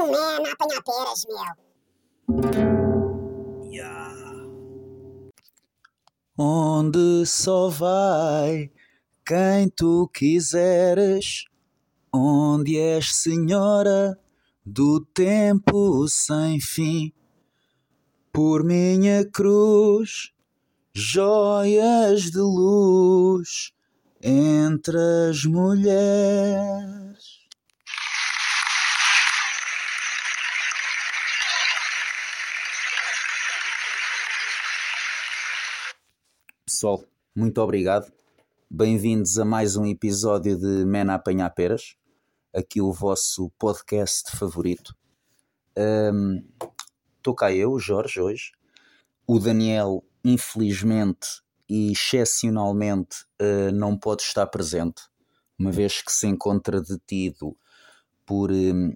ali um a apanhar peras, meu. Yeah. Onde só vai quem tu quiseres, onde és senhora do tempo sem fim, por minha cruz, joias de luz entre as mulheres. Pessoal, muito obrigado. Bem-vindos a mais um episódio de Mena Apanhar Peras, aqui o vosso podcast favorito. Estou um, cá eu, Jorge, hoje. O Daniel, infelizmente e excepcionalmente, uh, não pode estar presente, uma vez que se encontra detido por um,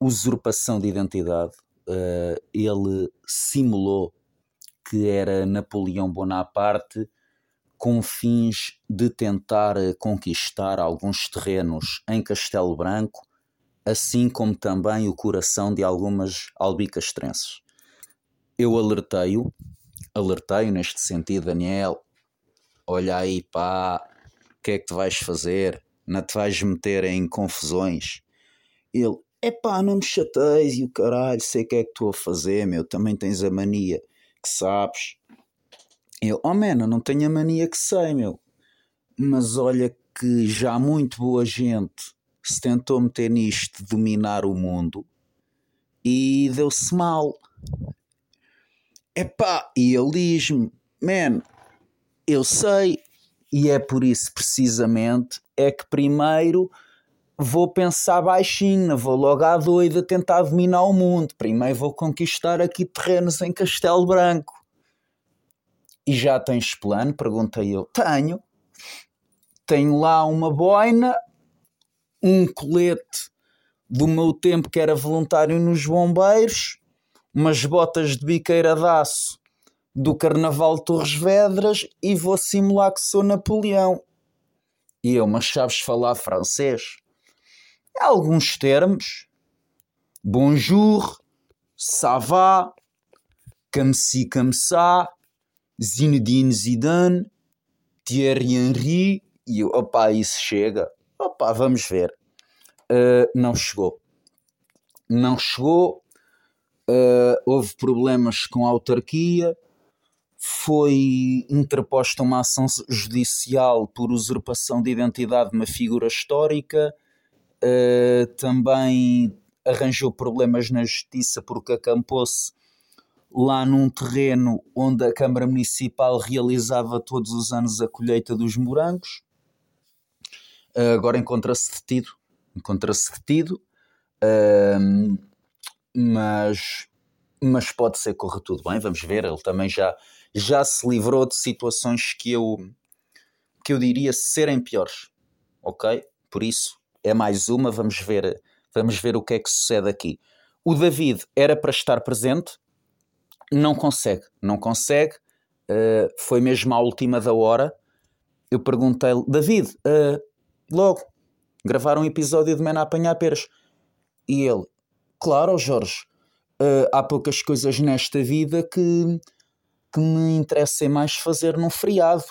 usurpação de identidade. Uh, ele simulou que era Napoleão Bonaparte com fins de tentar conquistar alguns terrenos em Castelo Branco, assim como também o coração de algumas albicastrenses. Eu alertei-o, alertei-o neste sentido, Daniel, olha aí pá, o que é que tu vais fazer? Não te vais meter em confusões? Ele, epá, não me chateias e o caralho, sei o que é que estou a fazer, meu, também tens a mania que sabes. Eu, oh man, eu não tenho a mania que sei, meu. Mas olha que já muito boa gente se tentou meter nisto de dominar o mundo e deu-se mal. Epá, e ele diz-me, man, eu sei, e é por isso precisamente é que primeiro vou pensar baixinho, vou logo à doida tentar dominar o mundo. Primeiro vou conquistar aqui terrenos em Castelo Branco. E já tens plano? Perguntei eu. Tenho. Tenho lá uma boina, um colete do meu tempo que era voluntário nos bombeiros, umas botas de biqueira de aço do Carnaval de Torres Vedras e vou simular que sou Napoleão. E eu, mas sabes falar francês? Alguns termos. Bonjour, ça va, comme si, comme ça, Zinedine Zidane, Thierry Henry, e eu, opá, isso chega. Opá, vamos ver. Uh, não chegou. Não chegou. Uh, houve problemas com a autarquia. Foi interposta uma ação judicial por usurpação de identidade de uma figura histórica Uh, também arranjou problemas na justiça porque acampou-se lá num terreno onde a Câmara Municipal realizava todos os anos a colheita dos morangos. Uh, agora encontra-se detido, encontra-se detido, uh, mas, mas pode ser que corra tudo bem, vamos ver. Ele também já, já se livrou de situações que eu, que eu diria serem piores, ok? Por isso, é mais uma, vamos ver, vamos ver o que é que sucede aqui. O David era para estar presente, não consegue, não consegue, uh, foi mesmo à última da hora. Eu perguntei-lhe, David, uh, logo, gravar um episódio de Mena a apanhar peras. E ele, claro, Jorge, uh, há poucas coisas nesta vida que, que me interessem mais fazer num feriado.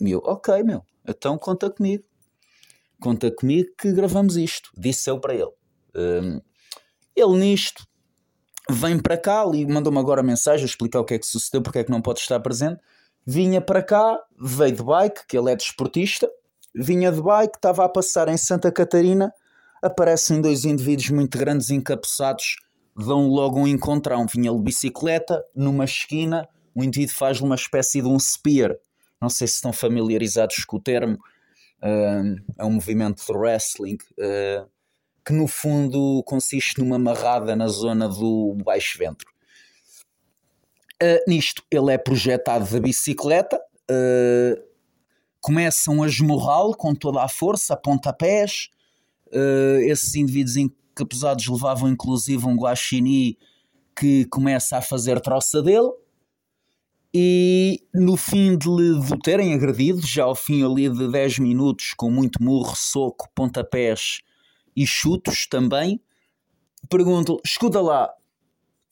E eu, ok, meu, então conta comigo conta comigo que gravamos isto. Disse eu para ele. Um, ele nisto vem para cá e mandou-me agora mensagem a explicar o que é que sucedeu, porque é que não pode estar presente. Vinha para cá, veio de bike, que ele é desportista, vinha de bike, estava a passar em Santa Catarina, aparecem dois indivíduos muito grandes encapuçados, dão logo um encontrão. Vinha de bicicleta, numa esquina, o indivíduo faz-lhe uma espécie de um spear. Não sei se estão familiarizados com o termo, é um movimento de wrestling uh, que no fundo consiste numa amarrada na zona do baixo ventre. Uh, nisto ele é projetado da bicicleta, uh, começam a esmurrá-lo com toda a força, a pontapés. Esses indivíduos encapuzados levavam inclusive um guaxinim que começa a fazer troça dele e no fim de lhe terem agredido, já ao fim ali de 10 minutos, com muito murro, soco, pontapés e chutos também, pergunto escuta lá,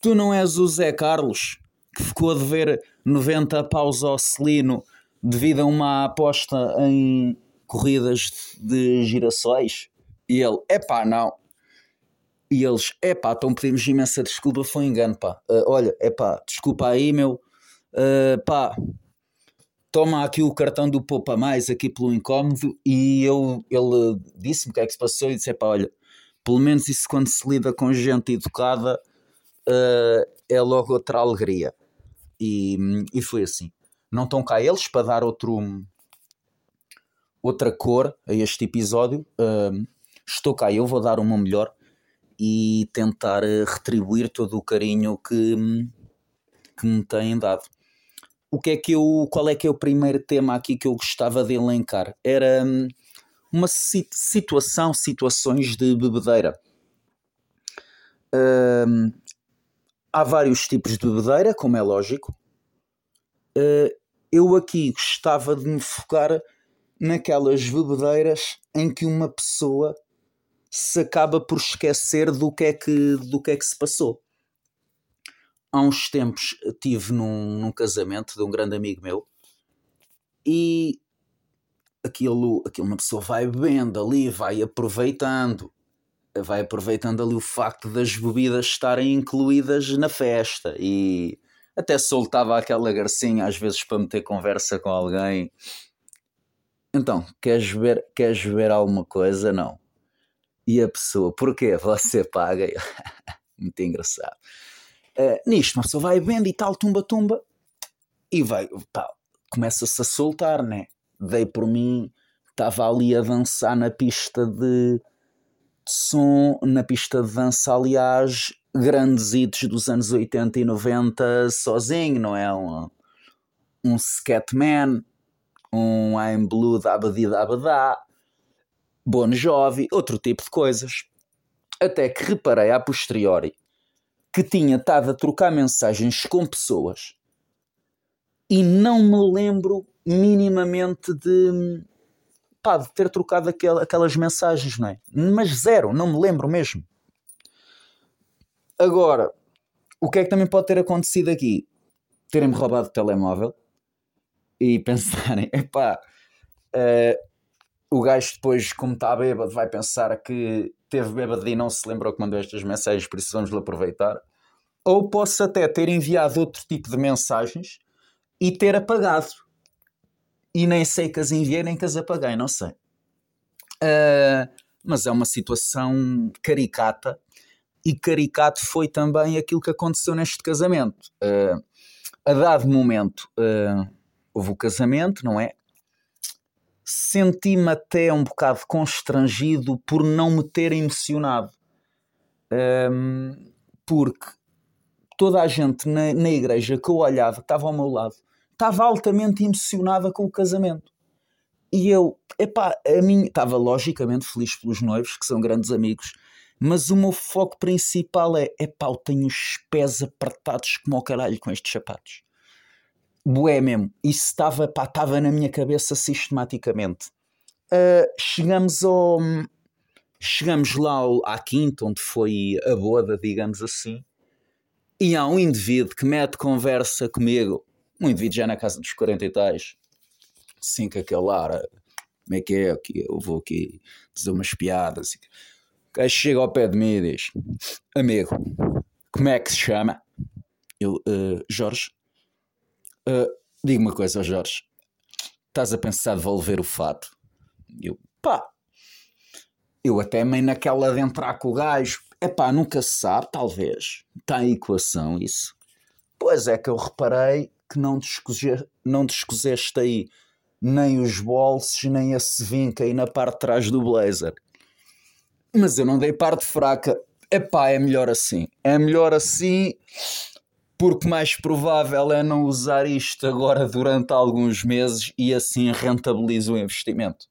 tu não és o Zé Carlos que ficou a dever 90 paus ao Celino devido a uma aposta em corridas de girassóis? E ele, epá, não. E eles, epá, então pedimos imensa desculpa, foi um engano, pá. Uh, olha, epá, desculpa aí, meu. Uh, pá, toma aqui o cartão do Poupa Mais aqui pelo incómodo e eu, ele disse-me o que é que se passou e disse, epá, olha, pelo menos isso quando se lida com gente educada uh, é logo outra alegria. E, e foi assim. Não estão cá eles para dar outro, outra cor a este episódio. Uh, estou cá eu, vou dar uma melhor e tentar retribuir todo o carinho que, que me têm dado o que é que eu, qual é que é o primeiro tema aqui que eu gostava de elencar? Era hum, uma situação, situações de bebedeira. Hum, há vários tipos de bebedeira, como é lógico. Uh, eu aqui gostava de me focar naquelas bebedeiras em que uma pessoa se acaba por esquecer do que é que, do que, é que se passou há uns tempos estive num, num casamento de um grande amigo meu e aquilo, aquilo uma pessoa vai bebendo ali, vai aproveitando, vai aproveitando ali o facto das bebidas estarem incluídas na festa e até soltava aquela garcinha às vezes para meter conversa com alguém. Então, queres ver, queres ver alguma coisa? Não. E a pessoa, porquê? Você paga. Muito engraçado. Uh, nisto, uma pessoa vai vendo e tal, tumba, tumba, e vai, começa-se a soltar, né? Dei por mim, estava ali a dançar na pista de, som, na pista de dança, aliás, grandes hits dos anos 80 e 90 sozinho, não é? Um, um Scatman, um I'm Blue da Abadi da Abadá, Bon Jovi, outro tipo de coisas. Até que reparei a posteriori que tinha estado a trocar mensagens com pessoas e não me lembro minimamente de, pá, de ter trocado aquelas mensagens, não é? Mas zero, não me lembro mesmo. Agora, o que é que também pode ter acontecido aqui? Terem-me roubado o telemóvel e pensarem, epá, uh, o gajo depois, como está bêbado, vai pensar que teve bêbado e não se lembrou que mandou estas mensagens, por isso vamos lhe aproveitar. Ou posso até ter enviado outro tipo de mensagens e ter apagado. E nem sei que as enviei nem que as apaguei, não sei. Uh, mas é uma situação caricata e caricato foi também aquilo que aconteceu neste casamento. Uh, a dado momento uh, houve o casamento, não é? Senti-me até um bocado constrangido por não me ter emocionado. Um, porque toda a gente na, na igreja que eu olhava, que estava ao meu lado, estava altamente emocionada com o casamento. E eu, epá, a mim estava logicamente feliz pelos noivos, que são grandes amigos, mas o meu foco principal é, epá, eu tenho os pés apertados como o caralho com estes sapatos bué mesmo. Isso estava, pá, estava na minha cabeça sistematicamente. Uh, chegamos ao. Chegamos lá ao, à quinta, onde foi a boda, digamos assim, e há um indivíduo que mete conversa comigo, um indivíduo já na casa dos 40 e tais, assim com aquele ar, como é que é, aqui, eu vou aqui dizer umas piadas. O gajo chega ao pé de mim e diz: Amigo, como é que se chama? Eu, uh, Jorge, Uh, uma coisa, Jorge. Estás a pensar devolver o fato? Eu, pá. Eu até meio naquela de entrar com o gajo. É pá, nunca se sabe, talvez. Está em equação isso. Pois é que eu reparei que não descoseste, não descoseste aí nem os bolsos, nem a sevinca aí na parte de trás do blazer. Mas eu não dei parte fraca. Epá, é melhor assim. É melhor assim porque mais provável é não usar isto agora durante alguns meses e assim rentabilizo o investimento.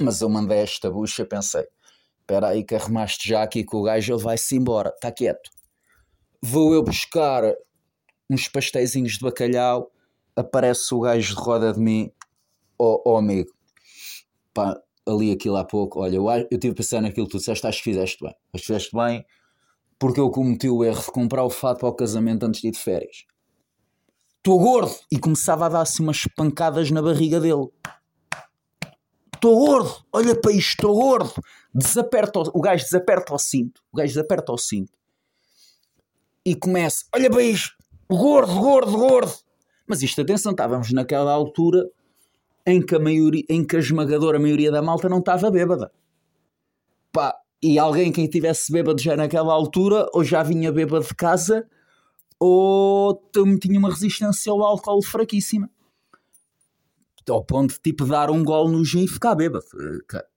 Mas eu mandei esta bucha, pensei, espera aí que arrumaste já aqui com o gajo, ele vai-se embora, está quieto. Vou eu buscar uns pasteizinhos de bacalhau, aparece o gajo de roda de mim, oh, oh, amigo, pá, ali aquilo há pouco, olha, eu, eu tive a pensar naquilo que tu disseste, acho que fizeste bem, acho que fizeste bem, porque eu cometi o erro de comprar o fato para o casamento antes de ir de férias. Estou gordo! E começava a dar-se umas pancadas na barriga dele. Estou gordo! Olha para isto, estou gordo! Desaperta o, o gajo desaperta o cinto. O gajo desaperta o cinto. E começa, olha para isto! Gordo, gordo, gordo! Mas isto, atenção, estávamos naquela altura em que a, maioria, em que a esmagadora maioria da malta não estava bêbada. Pá, e alguém que estivesse bêbado já naquela altura, ou já vinha bêbado de casa, ou tinha uma resistência ao álcool fraquíssima. Ao ponto de tipo dar um gol no gin e ficar bêbado.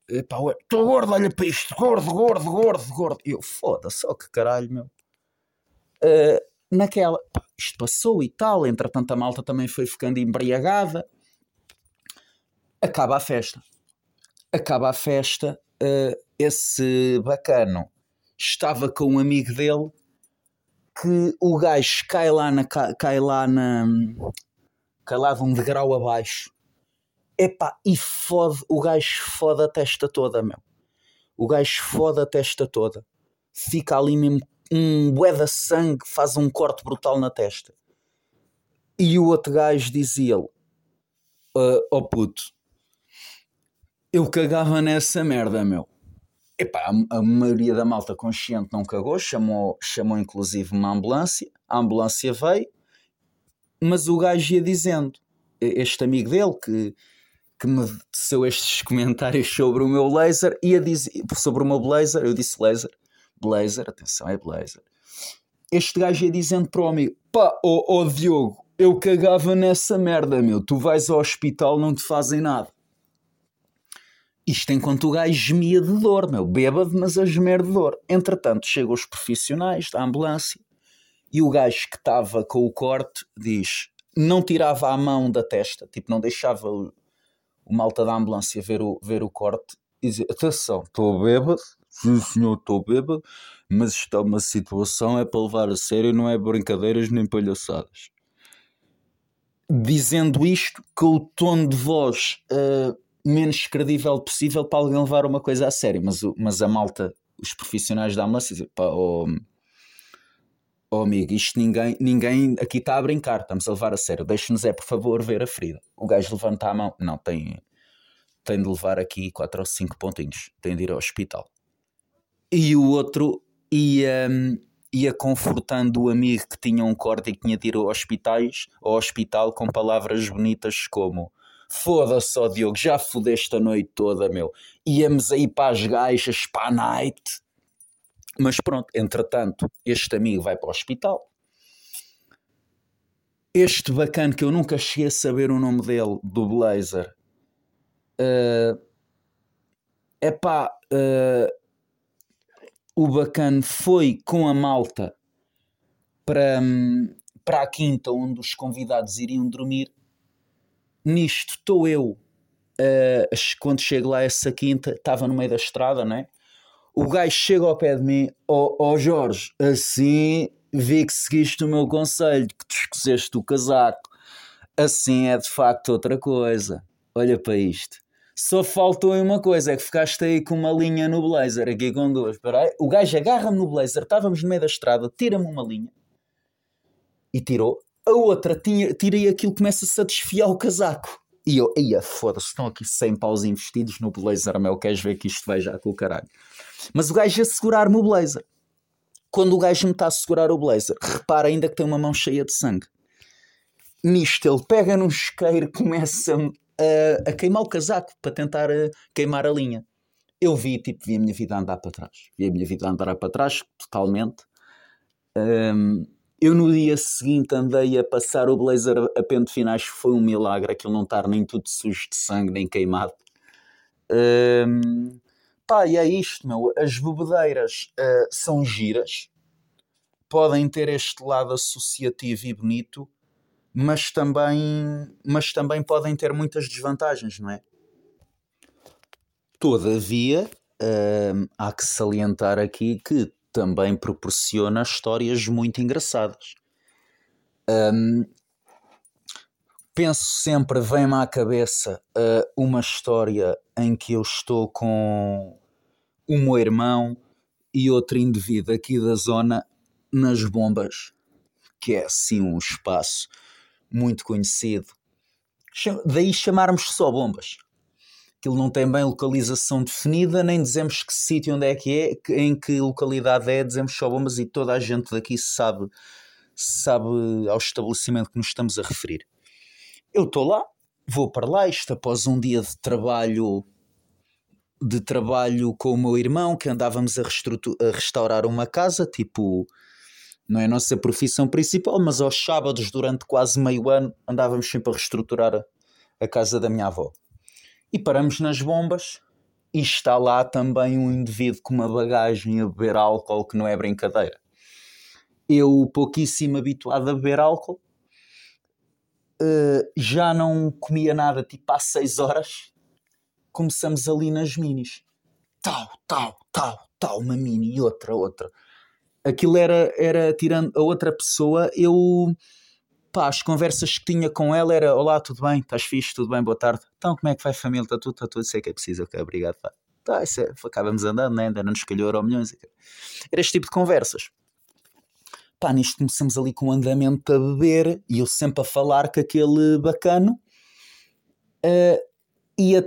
Estou gordo, olha para isto, gordo, gordo, gordo, gordo. E eu, foda-se, oh, que caralho, meu. Uh, naquela, pá, isto passou e tal, entretanto a malta também foi ficando embriagada. Acaba a festa. Acaba a festa, uh, esse bacano estava com um amigo dele que o gajo cai lá na cai lá na cai lá de um degrau abaixo. Epá, e fode o gajo fode a testa toda meu. O gajo fode a testa toda. Fica ali mesmo um bué de sangue faz um corte brutal na testa. E o outro gajo dizia-lhe uh, oh puto eu cagava nessa merda meu Epá, a, maioria da malta consciente não cagou, chamou, chamou inclusive uma ambulância, a ambulância veio, mas o gajo ia dizendo, este amigo dele que, que me teceu estes comentários sobre o meu laser, ia dizer, sobre o meu blazer, eu disse laser, blazer, atenção, é blazer. Este gajo ia dizendo para o amigo, pá, ó oh, oh, Diogo, eu cagava nessa merda, meu, tu vais ao hospital, não te fazem nada. Isto enquanto o gajo gemia de dor, meu, bêbado, mas a gemer de dor. Entretanto, chegam os profissionais da ambulância e o gajo que estava com o corte diz: não tirava a mão da testa, tipo, não deixava o, o malta da ambulância ver o, ver o corte e dizia: atenção, estou bêbado, sim senhor, estou bêbado, mas isto é uma situação, é para levar a sério, não é brincadeiras nem palhaçadas. Dizendo isto, com o tom de voz. Uh, menos credível possível para alguém levar uma coisa a sério. Mas, mas a malta, os profissionais da ambulância, dizem, pá, oh, oh amigo, isto ninguém, ninguém aqui está a brincar, estamos a levar a sério. Deixe-nos é, por favor, ver a ferida. O gajo levanta a mão, não, tem, tem de levar aqui 4 ou 5 pontinhos, tem de ir ao hospital. E o outro ia, ia confortando o amigo que tinha um corte e que tinha de ir ao, hospitais, ao hospital com palavras bonitas como Foda-se, ó Diogo, já fodeste a noite toda, meu. Íamos aí para as gaixas, para a night. Mas pronto, entretanto, este amigo vai para o hospital. Este bacana que eu nunca cheguei a saber o nome dele, do Blazer. Uh, epá, uh, o bacana foi com a malta para, hum, para a quinta onde os convidados iriam dormir nisto estou eu, uh, quando chego lá essa quinta, estava no meio da estrada, né? O gajo chega ao pé de mim, ó oh, oh Jorge, assim vi que seguiste o meu conselho, que te escozeste o casaco. Assim é de facto outra coisa. Olha para isto. Só faltou uma coisa, é que ficaste aí com uma linha no blazer, aqui com duas. Peraí. O gajo agarra-me no blazer, estávamos no meio da estrada, tira-me uma linha. E tirou a outra tinha, tirei aquilo, começa-se a desfiar o casaco. E eu, ia foda-se, estão aqui 100 paus investidos no blazer, meu, queres ver que isto vai já com o caralho. Mas o gajo ia segurar-me o blazer. Quando o gajo me está a segurar o blazer, repara ainda que tem uma mão cheia de sangue. Nisto ele pega num isqueiro, começa a, a queimar o casaco para tentar a, eh, queimar a linha. Eu vi, tipo, vi a minha vida andar para trás. Vi a minha vida andar para trás, totalmente. Um, eu no dia seguinte andei a passar o blazer a pente finais, foi um milagre aquilo não estar nem tudo sujo de sangue, nem queimado. Um, pá, e é isto, meu. As bebedeiras uh, são giras, podem ter este lado associativo e bonito, mas também, mas também podem ter muitas desvantagens, não é? Todavia, uh, há que salientar aqui que também proporciona histórias muito engraçadas. Um, penso sempre, vem-me à cabeça uh, uma história em que eu estou com o meu irmão e outro indivíduo aqui da zona nas bombas, que é assim um espaço muito conhecido. Daí chamarmos só bombas. Aquilo não tem bem localização definida, nem dizemos que sítio onde é que é, em que localidade é, dizemos só bombas e toda a gente daqui sabe, sabe ao estabelecimento que nos estamos a referir. Eu estou lá, vou para lá, isto após um dia de trabalho de trabalho com o meu irmão, que andávamos a, a restaurar uma casa, tipo, não é a nossa profissão principal, mas aos sábados, durante quase meio ano, andávamos sempre a reestruturar a, a casa da minha avó. E paramos nas bombas e está lá também um indivíduo com uma bagagem a beber álcool que não é brincadeira. Eu, pouquíssimo habituado a beber álcool, uh, já não comia nada tipo às 6 horas começamos ali nas minis. Tal, tal, tal, tal, uma mini e outra, outra. Aquilo era, era tirando a outra pessoa, eu pá, as conversas que tinha com ela era olá, tudo bem, estás fixe, tudo bem, boa tarde. Então, como é que vai família? Está tudo, está tudo, sei que é preciso, ok, obrigado, pá. Tá, isso é, acabamos andando, né? ainda não nos calhou euro milhões. Era este tipo de conversas. Pá, nisto começamos ali com um andamento a beber e eu sempre a falar com aquele bacano uh, e a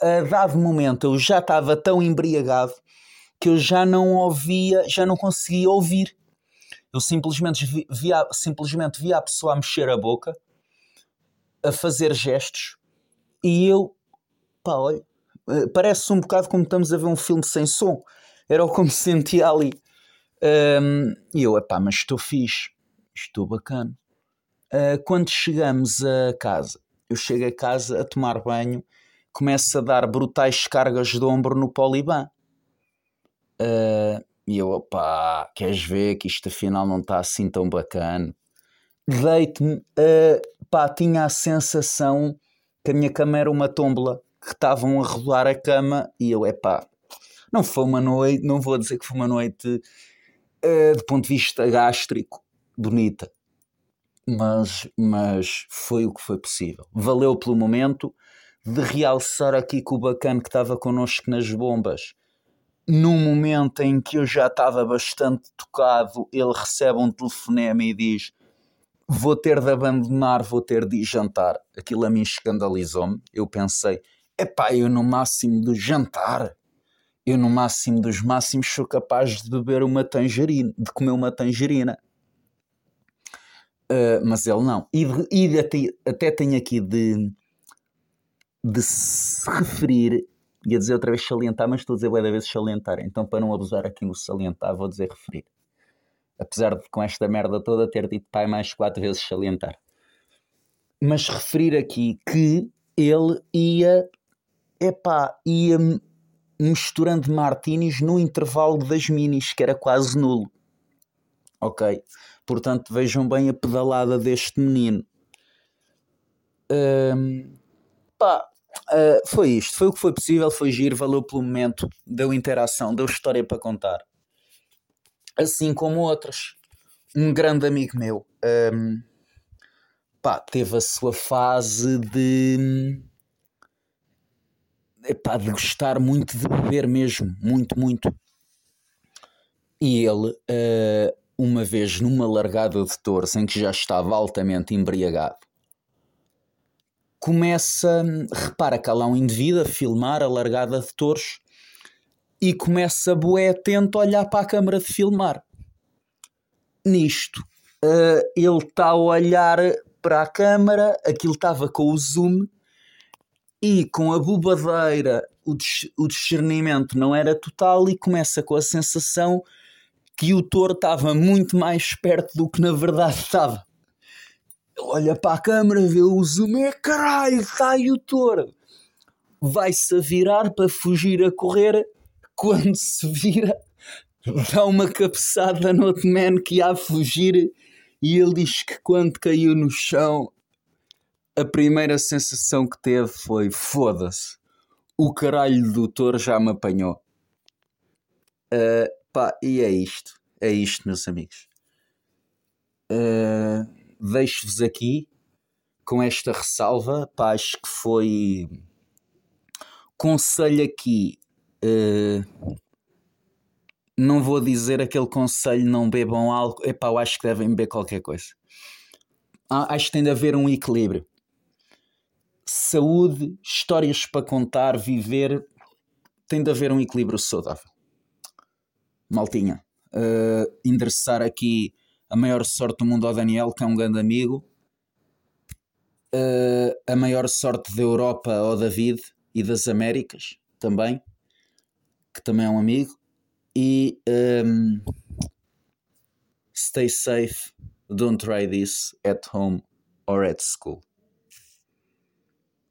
a dado momento eu já estava tão embriagado que eu já não ouvia, já não conseguia ouvir. Eu simplesmente via, simplesmente via a pessoa a mexer a boca, a fazer gestos, e eu, pá, olha, eh, parece um bocado como estamos a ver um filme sem som. Era o que me sentia ali. Um, e eu, pá, mas estou fixe, estou bacana. Uh, quando chegamos a casa, eu chego a casa a tomar banho começa a dar brutais cargas de ombro no Poliban. Uh, e eu, opá, queres ver que isto afinal não está assim tão bacana? Deito-me, uh, pá, tinha a sensação que a minha cama era uma tombola, que estavam a rolar a cama e eu, epá, não foi uma noite, não vou dizer que foi uma noite uh, do ponto de vista gástrico bonita, mas, mas foi o que foi possível. Valeu pelo momento, de realçar aqui que o bacana que estava connosco nas bombas, num momento em que eu já estava bastante tocado, ele recebe um telefonema e diz: Vou ter de abandonar, vou ter de ir jantar. Aquilo a mim escandalizou-me. Eu pensei: Epá, eu no máximo do jantar, eu no máximo dos máximos sou capaz de beber uma tangerina, de comer uma tangerina. Uh, mas ele não. E, e até, até tenho aqui de de se referir, ia dizer outra vez salientar, mas estou a dizer bué da vez salientar, então para não abusar aqui no salientar, vou dizer referir. Apesar de com esta merda toda ter dito pai mais quatro vezes salientar. Mas referir aqui que ele ia, epá, ia misturando martinis no intervalo das minis, que era quase nulo. Ok? Portanto, vejam bem a pedalada deste menino. Um, Pá, uh, foi isto. Foi o que foi possível, foi giro, valeu pelo momento, deu interação, deu história para contar. Assim como outras. Um grande amigo meu um, pá, teve a sua fase de. Epá, de gostar muito de beber mesmo, muito, muito. E ele, uh, uma vez numa largada de touros em que já estava altamente embriagado, começa, repara que há lá um indivíduo a filmar a largada de touros e começa bué atento a olhar para a câmara de filmar. Nisto, uh, ele está a olhar para a câmara, aquilo estava com o zoom e com a bobadeira o, o discernimento não era total e começa com a sensação que o touro estava muito mais perto do que na verdade estava olha para a câmera, vê o zoom, é caralho, está aí o touro. Vai-se a virar para fugir a correr, quando se vira, dá uma cabeçada no outro man que ia a fugir e ele diz que quando caiu no chão, a primeira sensação que teve foi foda-se, o caralho do touro já me apanhou. Uh, pá, e é isto, é isto, meus amigos. Uh, deixo-vos aqui com esta ressalva, pá, acho que foi conselho aqui uh, não vou dizer aquele conselho não bebam álcool. Epá, eu acho que devem beber qualquer coisa. Ah, acho que tem de haver um equilíbrio. Saúde, histórias para contar, viver, tem de haver um equilíbrio saudável. Maltinha, uh, endereçar aqui a maior sorte do mundo ao Daniel, que é um grande amigo. Uh, a maior sorte da Europa ao David e das Américas também, que também é um amigo. E um, stay safe, don't try this at home or at school.